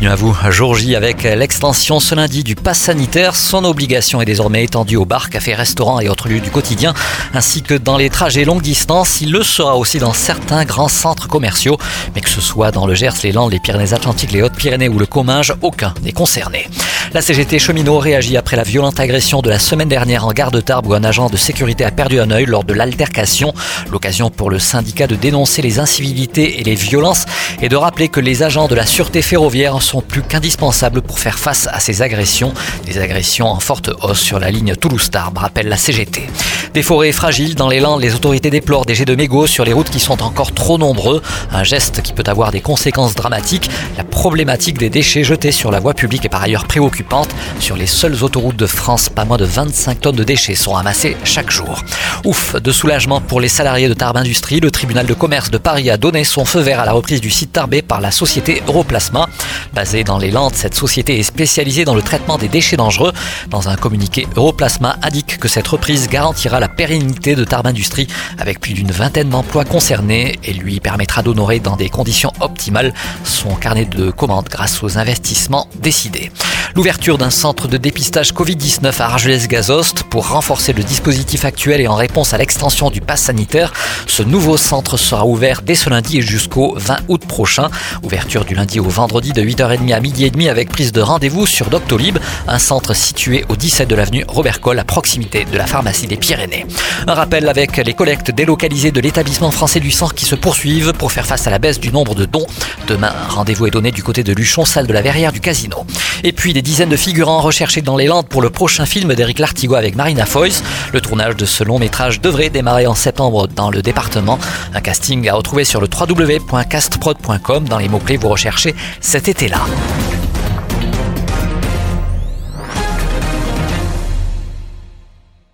Bienvenue à vous. Jour J avec l'extension ce lundi du pass sanitaire. Son obligation est désormais étendue aux bars, cafés, restaurants et autres lieux du quotidien, ainsi que dans les trajets longue distance. Il le sera aussi dans certains grands centres commerciaux. Mais que ce soit dans le Gers, les Landes, les Pyrénées-Atlantiques, les Hautes-Pyrénées ou le Comminges, aucun n'est concerné. La CGT cheminot réagit après la violente agression de la semaine dernière en gare de Tarbes où un agent de sécurité a perdu un œil lors de l'altercation. L'occasion pour le syndicat de dénoncer les incivilités et les violences et de rappeler que les agents de la sûreté ferroviaire sont plus qu'indispensables pour faire face à ces agressions. Des agressions en forte hausse sur la ligne Toulouse-Tarbes, rappelle la CGT. Des forêts fragiles dans les Landes, les autorités déplorent des jets de mégots sur les routes qui sont encore trop nombreux. Un geste qui peut avoir des conséquences dramatiques. La problématique des déchets jetés sur la voie publique est par ailleurs préoccupante. Sur les seules autoroutes de France, pas moins de 25 tonnes de déchets sont amassés chaque jour. Ouf, de soulagement pour les salariés de Tarbes Industrie, le tribunal de commerce de Paris a donné son feu vert à la reprise du site Tarbé par la société Europlasma. Basée dans les Landes, cette société est spécialisée dans le traitement des déchets dangereux. Dans un communiqué, Europlasma indique que cette reprise garantira la pérennité de Tarbes Industrie avec plus d'une vingtaine d'emplois concernés et lui permettra d'honorer dans des conditions optimales son carnet de commandes grâce aux investissements décidés. L'ouverture d'un centre de dépistage Covid-19 à Argelès-Gazost pour renforcer le dispositif actuel et en réponse à l'extension du pass sanitaire. Ce nouveau centre sera ouvert dès ce lundi et jusqu'au 20 août prochain. Ouverture du lundi au vendredi de 8h30 à midi et demi avec prise de rendez-vous sur Doctolib, un centre situé au 17 de l'avenue Robert Coll à proximité de la pharmacie des Pyrénées. Un rappel avec les collectes délocalisées de l'établissement français du sang qui se poursuivent pour faire face à la baisse du nombre de dons. Demain, rendez-vous est donné du côté de Luchon, salle de la Verrière du Casino. Et puis des dizaines de figurants recherchés dans les Landes pour le prochain film d'Éric Lartigot avec Marina Foyce. Le tournage de ce long métrage devrait démarrer en septembre dans le département. Un casting à retrouver sur le www.castprod.com. Dans les mots-clés, vous recherchez cet été-là.